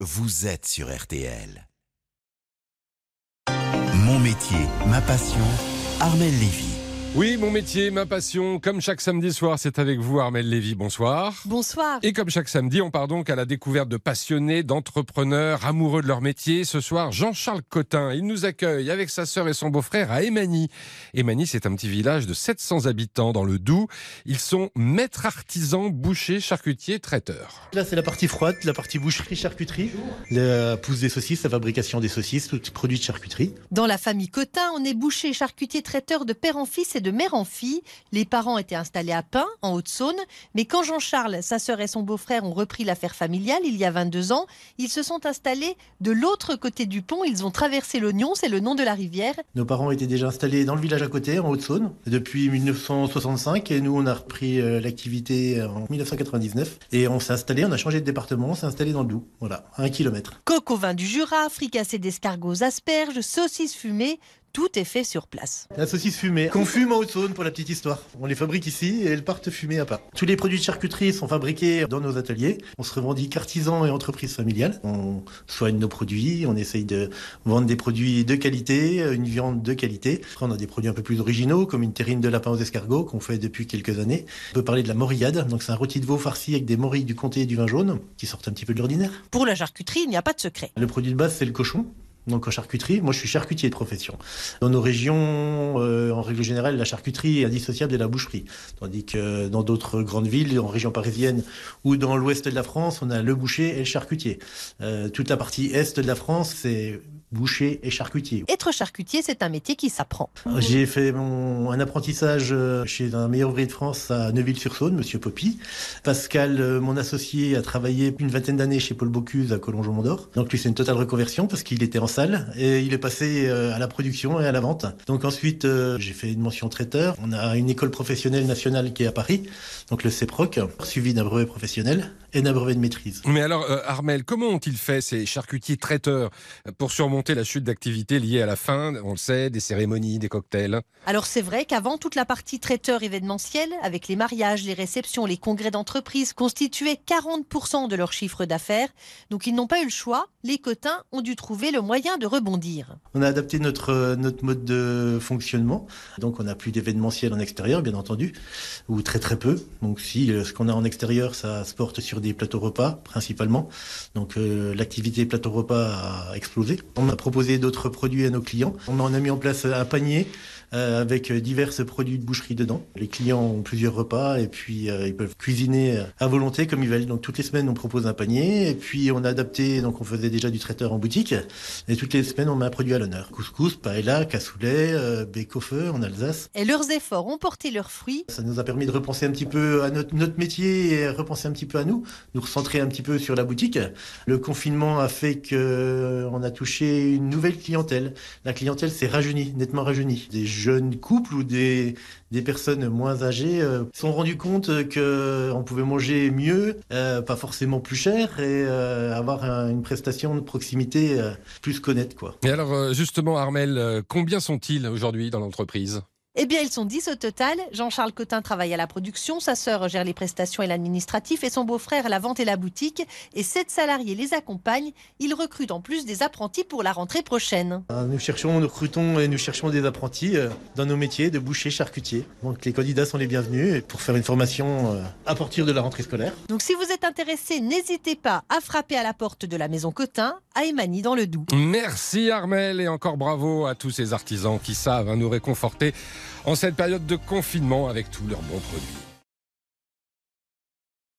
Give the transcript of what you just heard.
vous êtes sur RTL. Mon métier, ma passion, Armel Lévy. Oui, mon métier, ma passion, comme chaque samedi soir, c'est avec vous Armel Lévy. Bonsoir. Bonsoir. Et comme chaque samedi, on part donc à la découverte de passionnés, d'entrepreneurs, amoureux de leur métier. Ce soir, Jean-Charles Cotin, il nous accueille avec sa sœur et son beau-frère à Emani. Emani, c'est un petit village de 700 habitants dans le Doubs. Ils sont maîtres artisans, bouchers, charcutiers, traiteurs. Là, c'est la partie froide, la partie boucherie, charcuterie. La pousse des saucisses, la fabrication des saucisses, tout produit de charcuterie. Dans la famille Cotin, on est boucher, charcutier, traiteur de père en fils et de mère en fille. Les parents étaient installés à Pin, en Haute-Saône. Mais quand Jean-Charles, sa sœur et son beau-frère ont repris l'affaire familiale il y a 22 ans, ils se sont installés de l'autre côté du pont. Ils ont traversé l'Oignon, c'est le nom de la rivière. Nos parents étaient déjà installés dans le village à côté, en Haute-Saône, depuis 1965. Et nous, on a repris euh, l'activité en 1999. Et on s'est installé, on a changé de département, on s'est installé dans le Doubs. Voilà, à un kilomètre. Coq au vin du Jura, fricassé d'escargots asperges, saucisses fumées, tout est fait sur place. La saucisse fumée, qu'on fume en Haute-Saône pour la petite histoire. On les fabrique ici et elles partent fumées à part. Tous les produits de charcuterie sont fabriqués dans nos ateliers. On se revendique artisan et entreprise familiale. On soigne nos produits, on essaye de vendre des produits de qualité, une viande de qualité. Après, on a des produits un peu plus originaux, comme une terrine de lapin aux escargots qu'on fait depuis quelques années. On peut parler de la morillade, donc c'est un rôti de veau farci avec des morilles du comté et du vin jaune, qui sortent un petit peu de l'ordinaire. Pour la charcuterie, il n'y a pas de secret. Le produit de base, c'est le cochon. Donc en charcuterie, moi je suis charcutier de profession. Dans nos régions, euh, en règle générale, la charcuterie est indissociable de la boucherie. Tandis que dans d'autres grandes villes, en région parisienne ou dans l'ouest de la France, on a le boucher et le charcutier. Euh, toute la partie est de la France, c'est boucher et charcutier. Être charcutier, c'est un métier qui s'apprend. J'ai fait mon, un apprentissage euh, chez un meilleur ouvrier de France à Neuville-sur-Saône, Monsieur Poppy. Pascal, euh, mon associé, a travaillé une vingtaine d'années chez Paul Bocuse à Collonges-Mont-d'Or. Donc lui, c'est une totale reconversion parce qu'il était en salle et il est passé euh, à la production et à la vente. Donc ensuite, j'ai fait une mention traiteur. On a une école professionnelle nationale qui est à Paris, donc le CEPROC, suivi d'un brevet professionnel et d'un brevet de maîtrise. Mais alors, Armel, comment ont-ils fait ces charcutiers traiteurs pour surmonter la chute d'activité liée à la fin, on le sait, des cérémonies, des cocktails Alors c'est vrai qu'avant, toute la partie traiteur événementiel, avec les mariages, les réceptions, les congrès d'entreprise, constituait 40% de leur chiffre d'affaires. Donc ils n'ont pas eu le choix. Les cotins ont dû trouver le moyen de rebondir. On a adapté notre, notre mode de fonctionnement. Donc on n'a plus d'événementiel en extérieur, bien entendu, ou très très peu. Donc si ce qu'on a en extérieur, ça se porte sur des plateaux repas principalement. Donc euh, l'activité plateau repas a explosé. On a proposé d'autres produits à nos clients. On en a mis en place un panier euh, avec divers produits de boucherie dedans. Les clients ont plusieurs repas et puis euh, ils peuvent cuisiner à volonté comme ils veulent. Donc toutes les semaines on propose un panier et puis on a adapté. Donc on faisait déjà du traiteur en boutique et toutes les semaines on met un produit à l'honneur. Couscous, paella, cassoulet, euh, bec au feu en Alsace. Et leurs efforts ont porté leurs fruits. Ça nous a permis de repenser un petit peu à notre, notre métier et repenser un petit peu à nous, nous recentrer un petit peu sur la boutique. Le confinement a fait que on a touché une nouvelle clientèle. La clientèle s'est rajeunie, nettement rajeunie. Des jeunes couples ou des, personnes moins âgées euh, sont rendus compte qu'on pouvait manger mieux, euh, pas forcément plus cher, et euh, avoir un- une prestation de proximité euh, plus connaître. Quoi. Et alors, euh, justement, Armel, euh, combien sont-ils aujourd'hui dans l'entreprise? Eh bien, ils sont 10 au total. Jean-Charles Cotin travaille à la production, sa sœur gère les prestations et l'administratif, et son beau-frère la vente et la boutique. Et sept salariés les accompagnent. Ils recrutent en plus des apprentis pour la rentrée prochaine. Euh, Nous cherchons, nous recrutons et nous cherchons des apprentis euh, dans nos métiers de boucher charcutier. Donc les candidats sont les bienvenus pour faire une formation euh, à partir de la rentrée scolaire. Donc, si vous êtes intéressé, n'hésitez pas à frapper à la porte de la maison Cotin, à Emani dans le Doubs. Merci Armel et encore bravo à tous ces artisans qui savent hein, nous réconforter en cette période de confinement avec tous leurs bons produits.